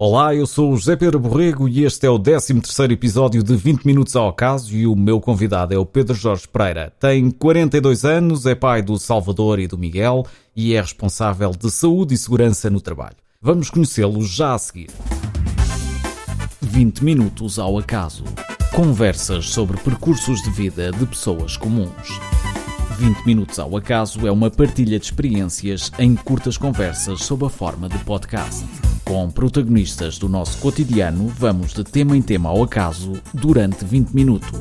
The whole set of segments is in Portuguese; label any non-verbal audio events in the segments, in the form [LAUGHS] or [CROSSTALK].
Olá, eu sou o José Pedro Borrego e este é o 13 episódio de 20 Minutos ao Acaso e o meu convidado é o Pedro Jorge Pereira. Tem 42 anos, é pai do Salvador e do Miguel e é responsável de saúde e segurança no trabalho. Vamos conhecê-lo já a seguir. 20 Minutos ao Acaso. Conversas sobre percursos de vida de pessoas comuns. 20 Minutos ao Acaso é uma partilha de experiências em curtas conversas sob a forma de podcast. Com protagonistas do nosso cotidiano, vamos de tema em tema ao acaso durante 20 minutos.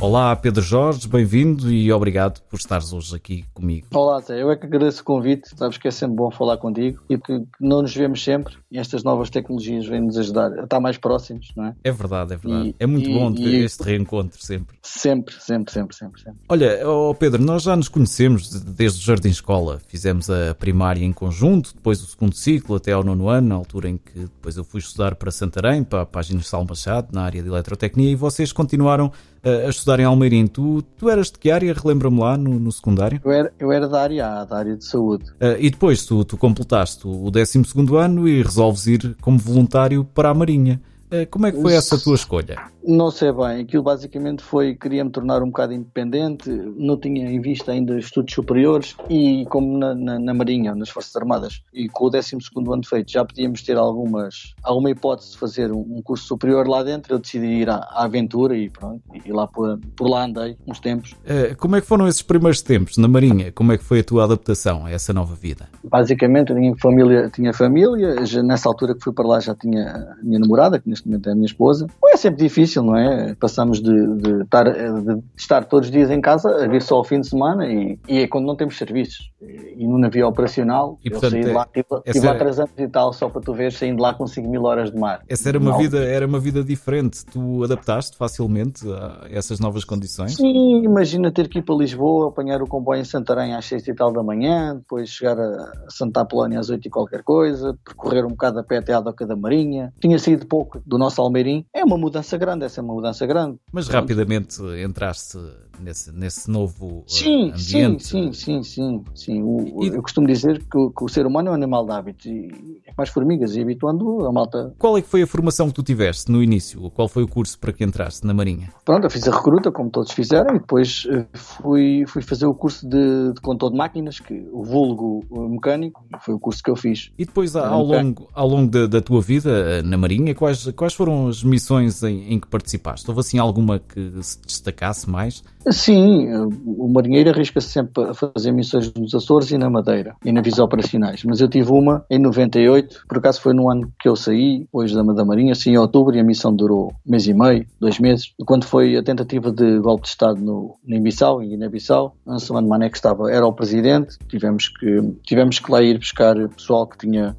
Olá, Pedro Jorge, bem-vindo e obrigado por estares hoje aqui comigo. Olá, Zé, eu é que agradeço o convite, sabes que é sempre bom falar contigo e que não nos vemos sempre e estas novas tecnologias vêm-nos ajudar a estar mais próximos, não é? É verdade, é verdade. E, é muito e, bom ter e, este reencontro sempre. Sempre, sempre, sempre, sempre, sempre. Olha, oh Pedro, nós já nos conhecemos desde o Jardim Escola, fizemos a primária em conjunto, depois o segundo ciclo até ao nono ano, na altura em que depois eu fui estudar para Santarém, para a página de Sal Machado, na área de eletrotecnia, e vocês continuaram a estudar em Almeirim. Tu, tu eras de que área? Relembra-me lá no, no, secundário? Eu era, eu era da área A, da área de saúde. Uh, e depois tu, tu completaste o 12 ano e resolves ir como voluntário para a Marinha. Uh, como é que foi essa tua escolha? Não sei bem, aquilo basicamente foi, queria me tornar um bocado independente, não tinha em vista ainda estudos superiores e como na, na, na Marinha, nas Forças Armadas, e com o 12 ano feito já podíamos ter algumas, alguma hipótese de fazer um, um curso superior lá dentro, eu decidi ir à, à aventura e pronto, e lá por, por lá andei uns tempos. Uh, como é que foram esses primeiros tempos na Marinha? Como é que foi a tua adaptação a essa nova vida? Basicamente, tinha família, tinha família já, nessa altura que fui para lá já tinha a minha namorada, que neste momento é a minha esposa. É sempre difícil não é? Passamos de, de, estar, de estar todos os dias em casa a vir só ao fim de semana e, e é quando não temos serviços. E no navio operacional, e, portanto, eu saí de lá, tive, tive lá três anos e tal, só para tu ver, saindo de lá com 5 mil horas de mar. Essa era uma, vida, era uma vida diferente. Tu adaptaste facilmente a essas novas condições? Sim, imagina ter que ir para Lisboa, apanhar o comboio em Santarém às 6 e tal da manhã, depois chegar a Santa Apolónia às 8 e qualquer coisa, percorrer um bocado a pé até à Doca da Marinha. Tinha saído pouco do nosso Almeirim. É uma mudança grande, essa é uma mudança grande. Mas rapidamente entraste nesse, nesse novo eh, sim, ambiente. Sim, sim, sim, sim. sim. O, e... Eu costumo dizer que o, que o, ser humano é um animal de hábitos e é mais formigas e habituando a malta. Qual é que foi a formação que tu tiveste no início? Qual foi o curso para que entraste na Marinha? Pronto, eu fiz a recruta, como todos fizeram, e depois eh, fui, fui fazer o curso de, de controle de máquinas, que o vulgo mecânico, foi o curso que eu fiz. E depois, ao longo, ao longo da, da tua vida eh, na Marinha, quais, quais foram as missões em, em que participaste? Houve assim alguma que se destacasse mais? Sim, o marinheiro arrisca-se sempre a fazer missões nos Açores e na Madeira, e navios operacionais. Mas eu tive uma em 98, por acaso foi no ano que eu saí, hoje da, da Marinha, sim, em outubro, e a missão durou um mês e meio, dois meses. Quando foi a tentativa de golpe de Estado no, em Bissau, em Guiné-Bissau, Anselmo Mané, que estava, era o presidente, tivemos que, tivemos que lá ir buscar pessoal que tinha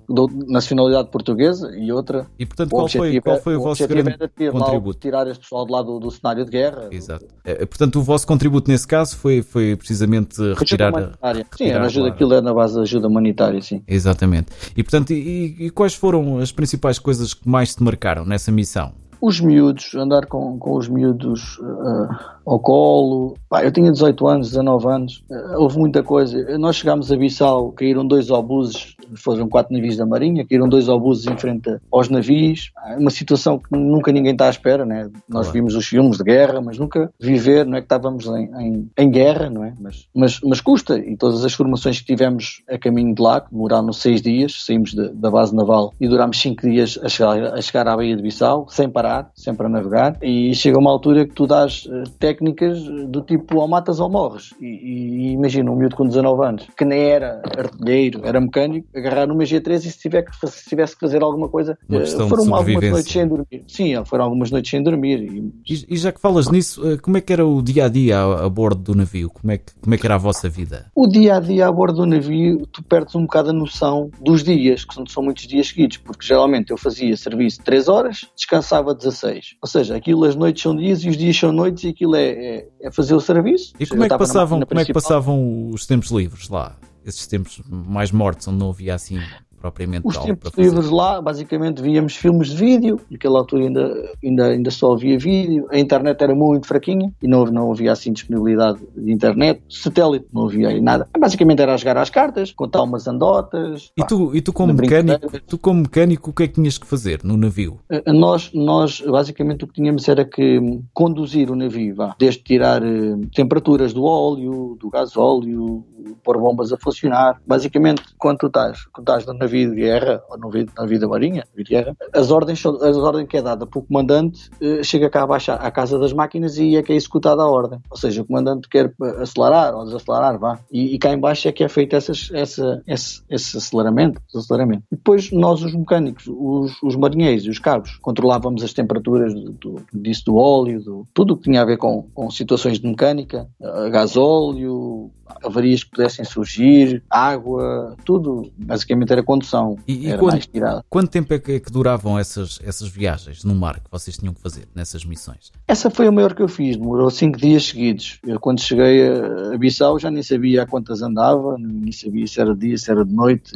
nacionalidade portuguesa e outra. E portanto, qual foi, qual foi o, o vosso grande contributo? Tirar este pessoal de lá do, do cenário de guerra. Exato. É, portanto, o vosso contributo nesse caso foi, foi precisamente retirar. Retirar sim, era ajuda, aquilo é na base de ajuda humanitária, sim. Exatamente. E portanto, e, e quais foram as principais coisas que mais te marcaram nessa missão? Os miúdos, andar com, com os miúdos uh, ao colo. Pá, eu tinha 18 anos, 19 anos, uh, houve muita coisa. Nós chegámos a Bissau, caíram dois obuses foram quatro navios da Marinha, caíram dois obuses em frente aos navios, uma situação que nunca ninguém está à espera, né? Nós claro. vimos os filmes de guerra, mas nunca viver, não é que estávamos em, em, em, guerra, não é? Mas, mas, mas custa, e todas as formações que tivemos a caminho de lá, que demoraram seis dias, saímos de, da base naval e durámos cinco dias a chegar, a chegar à Baía de Bissau, sem parar, sempre a navegar, e chega uma altura que tu dás uh, técnicas do tipo ou matas ou morres, e, e imagina um miúdo com 19 anos, que nem era artilheiro, era mecânico, agarrar numa G3 e se, tiver que, se tivesse que fazer alguma coisa, eh, foram algumas noites sem dormir. Sim, foram algumas noites sem dormir. E, e, já que falas nisso, eh, como é que era o dia a dia a, a, bordo do navio? Como é, que, como é que era a vossa vida? O dia a dia a bordo do navio, tu perdes um bocado a noção dos dias, que são, são muitos dias seguidos, porque geralmente eu fazia serviço 3 horas, descansava 16. Ou seja, aquilo as noites são dias e os dias são noites e aquilo é, é, é fazer o serviço. E como é, que passavam, como é que passavam os tempos livres lá? esses tempos mais mortos, onde não havia assim propriamente Os tempos livres lá, basicamente víamos filmes de vídeo, naquela altura ainda, ainda, ainda só havia vídeo, a internet era muito fraquinha e não, não havia assim disponibilidade de internet, satélite não havia aí nada. Basicamente era a jogar às cartas, contar umas andotas. E tu, e tu como mecânico, tu como mecânico, o que é que tinhas que fazer no navio? Eh, nós, nós basicamente o que tínhamos era que conduzir o navio, vá, desde tirar eh, temperaturas do óleo, do gasóleo, pôr bombas a funcionar. Basicamente, quando tu estás, quando estás no navio de guerra, ou navio, navio da marinha, navio de guerra, as ordens, as ordens que é dada pelo comandante eh, chega cá abaixo à casa das máquinas e é que é executada a ordem. Ou seja, o comandante quer acelerar ou desacelerar, vá. E, e cá embaixo é que é feito essas, essa, esse, esse aceleramento, aceleramento. E depois nós, os mecânicos, os, os marinheiros e os cabos, controlávamos as temperaturas do, do, disso, do óleo, do, tudo o que tinha a ver com, com situações de mecânica, gasóleo, avarias que pudessem surgir, água, tudo, basicamente era condução. E, e era quanto, mais tirada. quanto tempo é que, é que, duravam essas, essas viagens no mar que vocês tinham que fazer nessas missões? Essa foi a maior que eu fiz, demorou cinco dias seguidos. Eu quando cheguei a Bissau já nem sabia a quantas andava, nem sabia se era dia, se era de noite.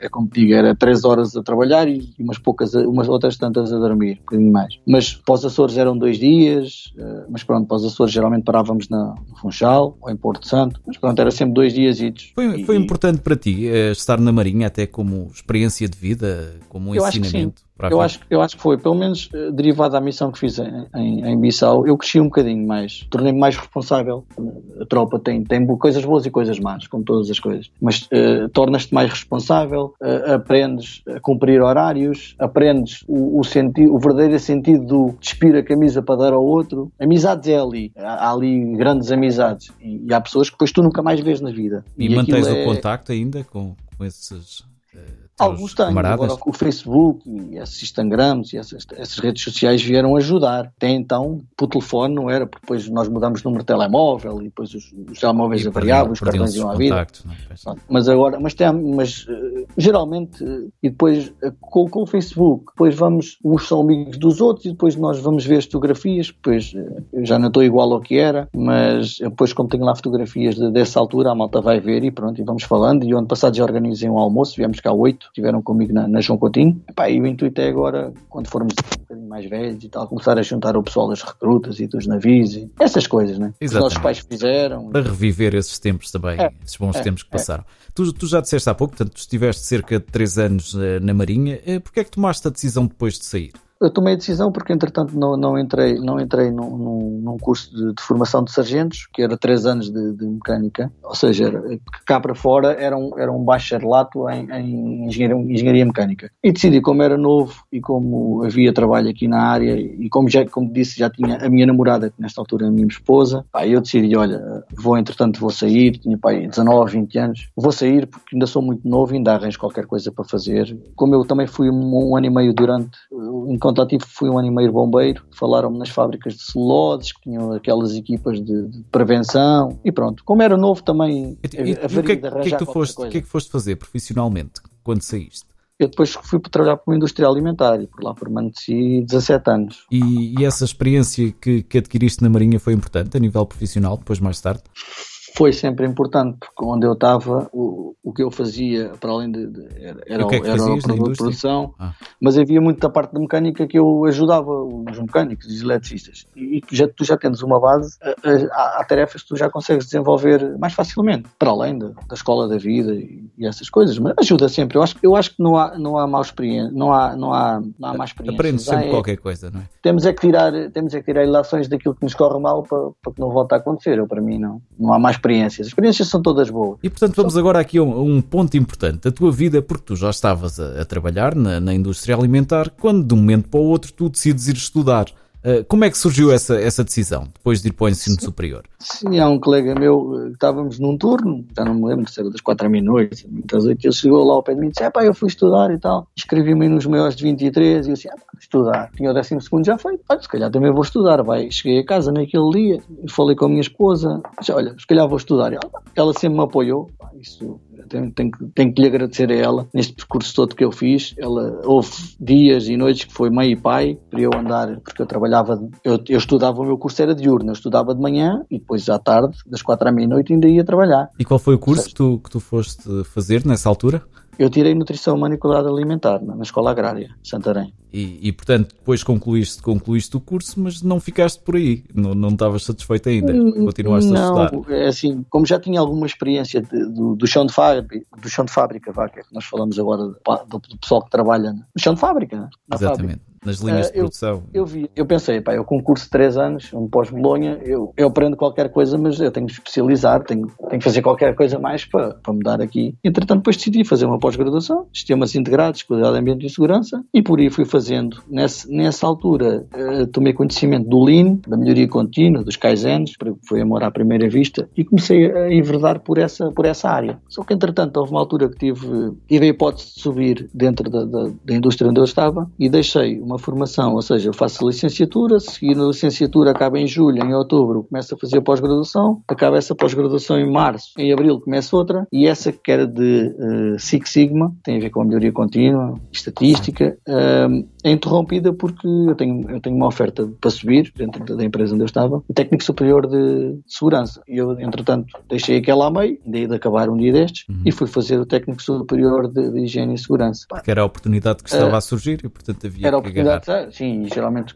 É como digo, era três horas a trabalhar e umas poucas, umas outras tantas a dormir, um bocadinho mais. Mas para os Açores eram dois dias, eh, mas pronto, para os Açores geralmente parávamos na, no Funchal ou em Porto Santo, mas pronto, era sempre dois dias Foi, foi importante para ti uh, estar na Marinha, até como experiência de vida, como um ensinamento? Eu acho, eu acho que foi, pelo menos uh, derivado da missão que fiz em, em, em Bissau, eu cresci um bocadinho mais, tornei-me mais responsável. A tropa tem, tem coisas boas e coisas más, como todas as coisas, mas uh, tornas-te mais responsável, uh, aprendes a cumprir horários, aprendes o, o, sentido, o verdadeiro sentido do despir a camisa para dar ao outro. Amizades é ali, há, há ali grandes amizades e, e, há pessoas que depois tu nunca mais vês na vida. E, e mantens o é... contacto ainda com, com esses Alguns têm. Agora, o Facebook e esses Instagrams e essas, essas, redes sociais vieram ajudar. Até então, por telefone não era, porque depois nós mudamos o número de telemóvel e depois os, os telemóveis variavam, os cartões iam à vida. É? Mas agora, mas, tem, mas uh, geralmente, e depois uh, com, com, o Facebook, depois vamos, uns são amigos dos outros e depois nós vamos ver as fotografias, depois eu já não estou igual ao que era, mas depois como tenho lá fotografias de, dessa altura, a malta vai ver e pronto, e vamos falando. E o ano passado já organizei um almoço, viemos cá oito, estiveram comigo na, na João Coutinho. Epá, e o intuito é agora, quando formos um bocadinho mais velhos e tal, começar a juntar o pessoal das recrutas e dos navios e essas coisas, né? Exatamente. Os nossos pais fizeram. Para reviver esses tempos também, é, esses bons é, tempos que é. passaram. Tu, tu, já disseste há pouco, portanto, tu estiveste cerca de 3 anos uh, na Marinha. Uh, Porquê é que tomaste a decisão depois de sair? Eu tomei a decisão porque, entretanto, não, não entrei, não entrei num, num, curso de, de, formação de sargentos, que era três anos de, de mecânica, ou seja, era, cá para fora era um, era um bacharelato em, em engenharia, engenharia, mecânica. E decidi, como era novo e como havia trabalho aqui na área, e como já, como disse, já tinha a minha namorada, que nesta altura é a minha esposa, pá, eu decidi, olha, vou, entretanto, vou sair, tinha pá, 19, 20 anos, vou sair porque ainda sou muito novo e ainda arranjo qualquer coisa para fazer. Como eu também fui um, um ano e meio durante, enquanto ativo fui um animeiro bombeiro, falaram-me nas fábricas de celuloses, que tinham aquelas equipas de, de, prevenção, e pronto. Como era novo também, e, e, a o que, é, que, é que foste, que é que foste fazer profissionalmente quando saíste? Eu depois fui para trabalhar para uma indústria alimentar e por lá permaneci 17 anos. E, e essa experiência que, que adquiriste na Marinha foi importante a nível profissional, depois mais tarde? Foi sempre importante, porque onde eu estava, o, o que eu fazia, para além de. de era era, o, é era o produto de produção, ah. mas havia muita parte da mecânica que eu ajudava os mecânicos, os eletricistas. E, e tu, já, tu já tens uma base, há tarefas que tu já consegues desenvolver mais facilmente, para além da, da escola da vida e, e, essas coisas. Mas ajuda sempre. Eu acho, eu acho que não há, não há má experiência, não há, não há, não há má experiência. Aprende sempre é, qualquer coisa, não é? Temos é que tirar, temos é que tirar ilações daquilo que nos corre mal para, para que não volte a acontecer. Eu, para mim, não, não há mais experiências. As experiências são todas boas. E portanto vamos agora aqui a um, um ponto importante da tua vida, porque tu já estavas a, a trabalhar na, na, indústria alimentar, quando de um momento para o outro tu decides ir estudar. Uh, como é que surgiu essa, essa decisão, depois de ir para o ensino sim, superior? Sim, há um colega meu, eh, estávamos num turno, já não me lembro, se era das quatro à meia-noite, das oito, ele chegou lá ao pé de mim e disse, pá, eu fui estudar e tal. Escrevi-me nos maiores de 23 e eu disse, ah, estudar. Tinha o décimo segundo já feito, olha, se calhar também vou estudar. Vai, cheguei a casa naquele dia, falei com a minha esposa, disse, olha, se calhar vou estudar. Ela, ela sempre me apoiou, isso tenho, tenho, tenho, que lhe agradecer a ela neste percurso todo que eu fiz. Ela houve dias e noites que foi mãe e pai para eu andar, porque eu trabalhava, eu, eu estudava, o meu curso era diurno, eu estudava de manhã e depois à tarde, das quatro à meia-noite, ainda ia trabalhar. E qual foi o curso que tu, que tu foste fazer nessa altura? Eu tirei Nutrição Humana e Qualidade Alimentar na Escola Agrária, Santarém. E, e, portanto, depois concluíste, concluíste o curso, mas não ficaste por aí, não, não estavas satisfeito ainda, hum, continuaste não, a estudar. É assim, como já tinha alguma experiência de, do, do, chão de fábrica, do chão de fábrica, vá, que é nós falamos agora do, do, pessoal que trabalha no chão de fábrica. Exatamente. Fábrica nas linhas uh, de produção. Eu, eu, vi, eu pensei, pá, eu com curso de 3 anos, um pós-Bolonha, eu, eu aprendo qualquer coisa, mas eu tenho que especializar, tenho, tenho que fazer qualquer coisa mais para, para mudar aqui. Entretanto, depois decidi fazer uma pós-graduação, sistemas integrados, qualidade, ambiente e segurança, e por aí fui fazendo. Nessa, nessa altura, uh, tomei conhecimento do Lean, da melhoria contínua, dos Kaizens, foi amor à primeira vista, e comecei a enverdar por essa, por essa área. Só que, entretanto, houve uma altura que tive, tive a hipótese de subir dentro da, da, da indústria onde eu estava e deixei uma formação, ou seja, eu faço licenciatura, seguir a licenciatura acaba em julho, em outubro começo a fazer a pós-graduação, acaba essa pós-graduação em março, em abril começa outra, e essa que era de uh, Six Sigma, tem a ver com a melhoria contínua, estatística, uh, é interrompida porque eu tenho, eu tenho uma oferta para subir dentro da empresa onde eu estava, o técnico superior de segurança. E eu, entretanto, deixei aquela a meio, daí de acabar um dia destes, uhum. e fui fazer o técnico superior de, de higiene e segurança. Que era a oportunidade que estava uh, a surgir e, portanto, havia que agarrar. Sim, geralmente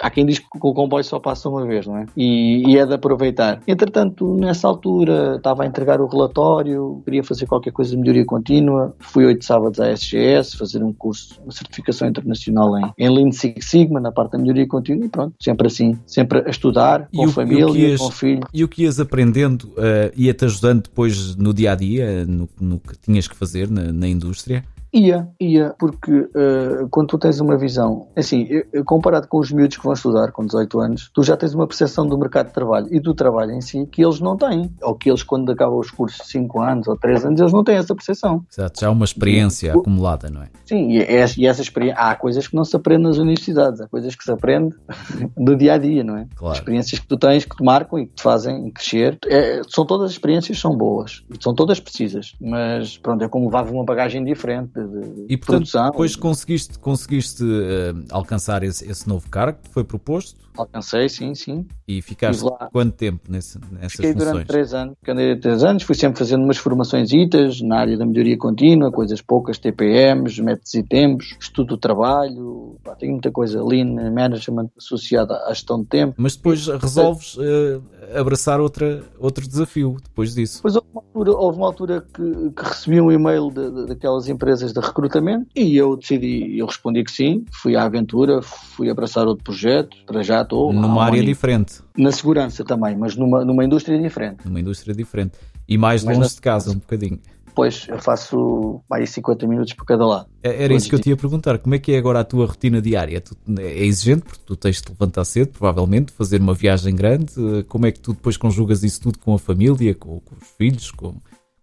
há quem diz que o comboio só passa uma vez, não é? E, e é de aproveitar. Entretanto, nessa altura, estava a entregar o relatório, queria fazer qualquer coisa de melhoria contínua, fui oito sábados à SGS, fazer um curso, uma certificação internacional em, em Lean Six Sigma, na parte da melhoria contínua, e pronto, sempre assim, sempre a estudar, com e família, o ias, com filho. E o que ias aprendendo uh, ia-te ajudando depois no dia a dia, no, no que tinhas que fazer na, na indústria? Ia, ia, porque uh, quando tu tens uma visão, assim, comparado com os miúdos que vão estudar com 18 anos, tu já tens uma percepção do mercado de trabalho e do trabalho em si que eles não têm. Ou que eles, quando acabam os cursos de 5 anos ou 3 anos, eles não têm essa percepção. Exato, já há uma experiência acumulada, não é? Sim, e, é, e essa experiência, há coisas que não se aprende nas universidades, há coisas que se aprende [LAUGHS] no dia a dia, não é? Claro. Experiências que tu tens que te marcam e que te fazem crescer. É, são todas as experiências são boas, são todas precisas, mas pronto, é como levava uma bagagem diferente de, e portanto, produção. depois conseguiste, conseguiste uh, alcançar esse, esse novo cargo que foi proposto? Alcancei, sim, sim. E ficaste lá. quanto tempo nesse, nessas Fiquei funções? durante três anos. Três anos, fui sempre fazendo umas formações itas na área da melhoria contínua, coisas poucas, TPMs, métodos e tempos, estudo do trabalho, pá, tem muita coisa, Lean Management associada à gestão de tempo. Mas depois resolves uh, abraçar outra, outro desafio depois disso. Depois houve uma altura, houve uma altura que, que recebi um e-mail de, de, daquelas empresas de recrutamento e eu decidi, eu respondi que sim, fui à aventura, fui abraçar outro projeto, para já estou. Numa área diferente. Na segurança também, mas numa, numa indústria diferente. Numa indústria diferente. E mais mas longe na... de casa, um bocadinho. Pois, eu faço mais 50 minutos por cada lado. É, era isso que eu te ia perguntar. Como é que é agora a tua rotina diária? Tu, é exigente, porque tu tens de levantar cedo, provavelmente, fazer uma viagem grande. Como é que tu depois conjugas isso tudo com a família, com, com os filhos, com,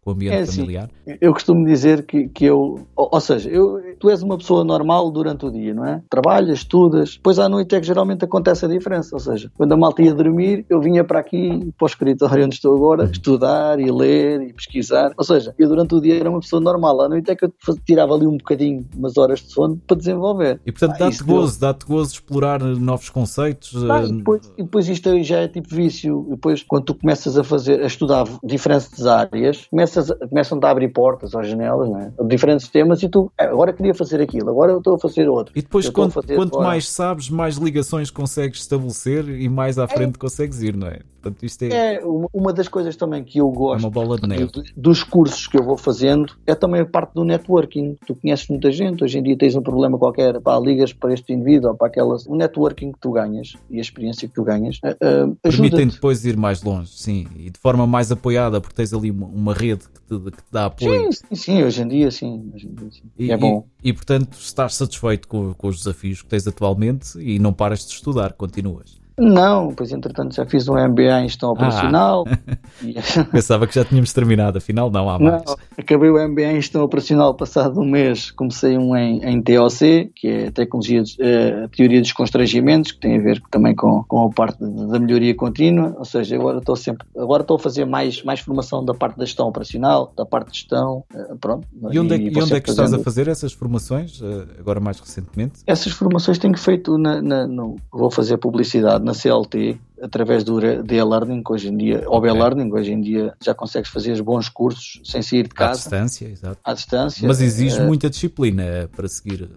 com o ambiente é assim, familiar? Eu costumo dizer que, que eu, ou, ou, seja, eu, tu és uma pessoa normal durante o dia, não é? Trabalhas, estudas, depois à noite é que geralmente acontece a diferença, ou seja, quando a malta ia dormir, eu vinha para aqui, para o escritório onde estou agora, uhum. estudar e ler e pesquisar, ou seja, eu durante o dia era uma pessoa normal, à noite é que eu tirava ali um bocadinho, umas horas de sono para desenvolver. E portanto ah, dá-te gozo, dá-te gozo explorar novos conceitos. Ah, e, depois, e depois isto já é tipo vício, depois quando tu começas a fazer, a estudar diferentes áreas, começas começas, começam a abrir portas ou janelas, né? diferentes temas, e tu é, agora queria fazer aquilo, agora eu estou a fazer outro. E depois, quanto, quanto mais sabes, mais ligações consegues estabelecer e mais à frente é. consegues ir, não é? Portanto, isto é... é uma das coisas também que eu gosto é uma bola de neve. dos cursos que eu vou fazendo é também a parte do networking. Tu conheces muita gente, hoje em dia tens um problema qualquer, pá, ligas para este indivíduo ou para aquela. O networking que tu ganhas e a experiência que tu ganhas uh, permitem depois ir mais longe, sim, e de forma mais apoiada, porque tens ali uma, uma rede que te, que te, dá apoio. Sim, sim, sim, hoje em dia sim. Em dia, sim. E, é bom. E, e, portanto estás satisfeito com, com os desafios que tens atualmente e não paras de estudar, continuas. Não, pois entretanto já fiz um MBA em gestão operacional. Ah. [LAUGHS] Pensava que já tínhamos terminado, afinal não há mais. Não, acabei o MBA em gestão operacional passado um mês, comecei um em, em TOC, que é Tecnologia, de, uh, Teoria dos Constrangimentos, que tem a ver também com, com a parte da melhoria contínua, ou seja, agora estou sempre, agora estou a fazer mais, mais formação da parte da gestão operacional, da parte de gestão, uh, pronto. E onde é, e, e onde é que estás a fazer essas formações, uh, agora mais recentemente? Essas formações tenho feito na, na no, vou fazer publicidade na CLT, através do e-learning, hoje em dia, ou e-learning, hoje em dia já consegues fazer bons cursos sem sair de casa. À distância, exato. À distância. Mas exige uh, muita disciplina para seguir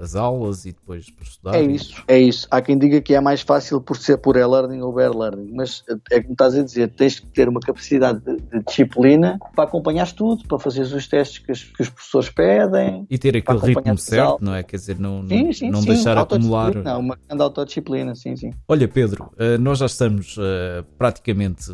as aulas e depois para estudar. É isso, é isso. Há quem diga que é mais fácil por ser por e-learning ou e-learning, mas é como estás a dizer, tens que ter uma capacidade de, de disciplina para acompanhar tudo, para fazer os testes que, as, que os professores pedem. E ter aquele ritmo certo, não é? Quer dizer, não, sim, sim, não sim, deixar acumular. Não, uma grande autodisciplina, sim, sim. Olha, Pedro, eh, nós já estamos eh, praticamente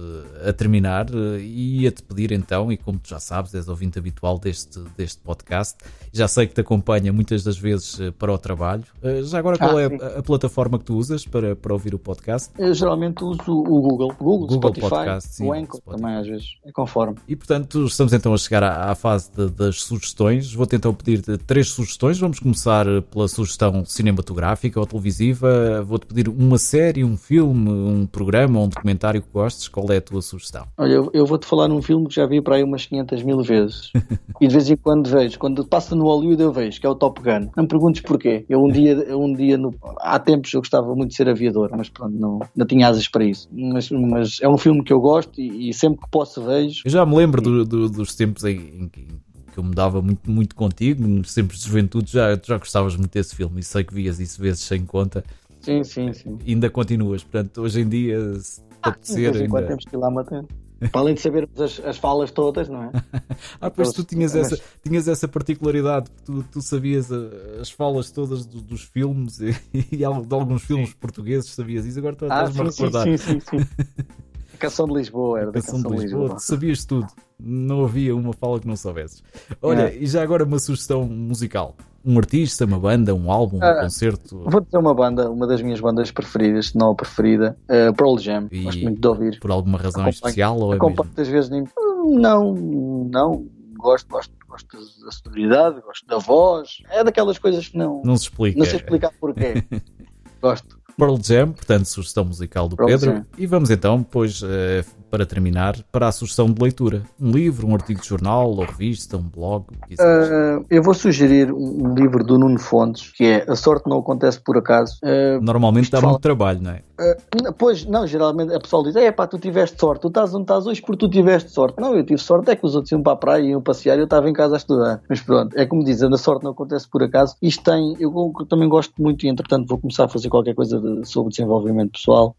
a terminar eh, e ia-te pedir então, e como tu já sabes, és ouvinte habitual deste, deste podcast, já sei que te acompanha muitas das vezes para o trabalho. Uh, já agora, qual ah, é a, a, plataforma que tu usas para, para ouvir o podcast? Eu geralmente uso o Google. Google, Google Spotify, Podcast, sim, o Anchor também às vezes, é conforme. E portanto, estamos então a chegar à, à fase de, das sugestões. Vou-te então pedir três sugestões. Vamos começar pela sugestão cinematográfica ou televisiva. Vou-te pedir uma série, um filme, um programa, um documentário que gostes. Qual é a tua sugestão? Olha, eu, eu vou-te falar num filme que já vi para aí umas 500 mil vezes. [LAUGHS] e de vez em quando vejo. Quando passa no Hollywood eu vejo, que é o Top Gun. Não me perguntes porquê. Eu um dia, um dia no, há tempos eu gostava muito de ser aviador, mas pronto, não, não tinha asas para isso. Mas, mas é um filme que eu gosto e, e sempre que posso vejo. Eu já me lembro do, do, dos tempos em, que eu me dava muito, muito contigo, tempos de juventude já, já gostavas muito desse filme e sei que vias isso vezes sem conta. Sim, sim, sim. E ainda continuas, portanto, hoje em dia, se ah, apetecer. Ainda... temos que ir lá matando. Para além de sabermos as, as falas todas, não é? [LAUGHS] ah, pois tu tinhas essa, tinhas essa particularidade, tu, tu sabias eh, as falas todas do, dos filmes e, [LAUGHS] e, de alguns filmes portugueses, sabias isso, agora ah, estás-me a recordar. Sim, sim, sim. [LAUGHS] A canção de Lisboa era a canção, canção de Lisboa. Lisboa. Sabias tudo, não havia uma fala que não soubesses. Olha, é. e já agora uma sugestão musical um artista, uma banda, um álbum, um ah, concerto? Vou dizer uma banda, uma das minhas bandas preferidas, se não a preferida, uh, Pearl Jam. E Gosto muito de ouvir. Por alguma razão acompanho, especial? Ou é mesmo? muitas vezes nem... Não, não. Gosto, gosto, gosto da sonoridade, gosto da voz. É daquelas coisas que não. Não se explica. Não sei explicar porquê. [LAUGHS] gosto. Pearl Jam, portanto, sugestão musical do Pearl Pedro. Jam. E vamos então, pois, uh, para terminar, para a sugestão de leitura. Um livro, um artigo de jornal, ou revista, um blog? Uh, eu vou sugerir um, livro do Nuno Fontes, que é A Sorte Não Acontece Por Acaso. Uh, Normalmente dá fala... muito trabalho, não é? Uh, pois, não, geralmente a pessoa diz, é pá, tu tiveste sorte, tu estás onde estás hoje porque tu tiveste sorte. Não, eu tive sorte, é que os outros iam para a praia iam passear e eu estava em casa a estudar. Mas pronto, é como dizem, a sorte não acontece por acaso. Isto tem, eu, eu também gosto muito e entretanto vou começar a fazer qualquer coisa de, sobre desenvolvimento pessoal,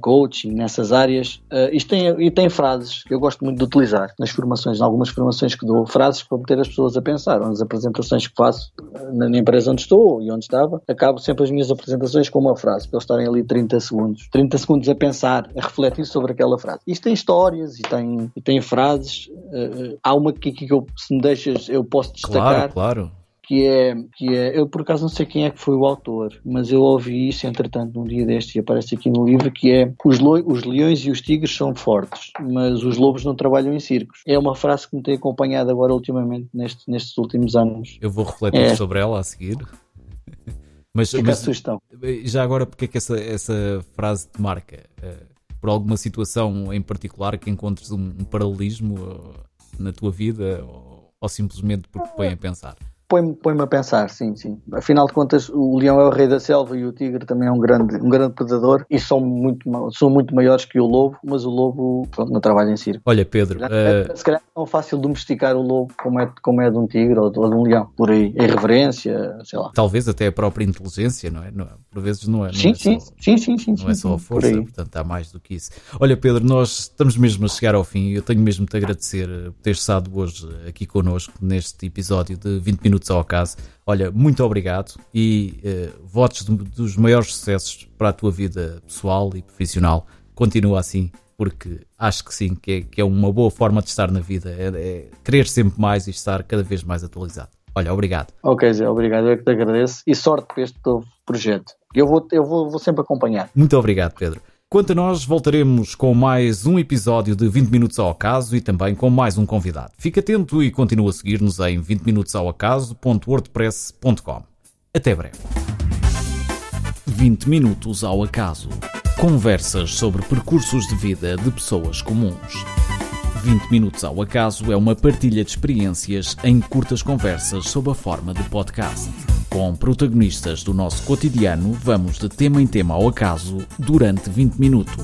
coaching, nessas áreas. isto tem e tem frases que eu gosto muito de utilizar nas formações, em algumas formações que dou, frases para meter as pessoas a pensar, ou nas apresentações que faço na empresa onde estou e onde estava, acabo sempre as minhas apresentações com uma frase, para eles estarem ali 30 segundos, 30 segundos a pensar, a refletir sobre aquela frase. Isto tem histórias e tem, e tem frases, uh, há uma que, que eu, se me deixas, eu posso destacar. Claro, claro que é, que é, eu por acaso não sei quem é que foi o autor, mas eu ouvi isso entretanto num dia deste e aparece aqui no livro que é os, os leões e os tigres são fortes, mas os lobos não trabalham em circos. É uma frase que me tem acompanhado agora ultimamente neste, nestes últimos anos. Eu vou refletir é. sobre ela a seguir. [LAUGHS] Mas, Fica mas, a sugestão. Já agora, porque é que essa, essa frase te marca? Uh, por alguma situação em particular que encontres um, um paralelismo uh, na tua vida ou, ou simplesmente porque te põe a pensar? Põe-me põe a pensar, sim, sim. Afinal de contas, o leão é o rei da selva e o tigre também é um grande, um grande predador e são muito, são muito maiores que o lobo, mas o lobo pronto, não trabalha em circo. Olha, Pedro. Uh... Se calhar é tão fácil domesticar o lobo como é, como é de um tigre ou de, ou de um leão, por aí, em reverência, sei lá. Talvez até a própria inteligência, não é? Não, por vezes não é. Não sim, é sim, só, sim, sim, sim. Não é só a força, portanto há mais do que isso. Olha, Pedro, nós estamos mesmo a chegar ao fim e eu tenho mesmo de te agradecer por ter estado hoje aqui connosco neste episódio de 20 Minutos ao Acaso. Olha, muito obrigado e uh, votos de, dos maiores sucessos para a tua vida pessoal e profissional. Continua assim, porque acho que sim, que é, que é uma boa forma de estar na vida, é, é, querer sempre mais e estar cada vez mais atualizado. Olha, obrigado. Ok, Zé, obrigado, eu é que te agradeço e sorte para este novo projeto. Eu vou, eu vou, vou sempre acompanhar. Muito obrigado, Pedro. Quanto a nós, voltaremos com mais um episódio de 20 Minutos ao Acaso e também com mais um convidado. Fique atento e continue a seguir-nos em 20minutosaoacaso.wordpress.com. Até breve. 20 Minutos ao Acaso. Conversas sobre percursos de vida de pessoas comuns. 20 minutos ao acaso é uma partilha de experiências em curtas conversas sob a forma de podcast. Com protagonistas do nosso cotidiano, vamos de tema em tema ao acaso durante 20 minutos.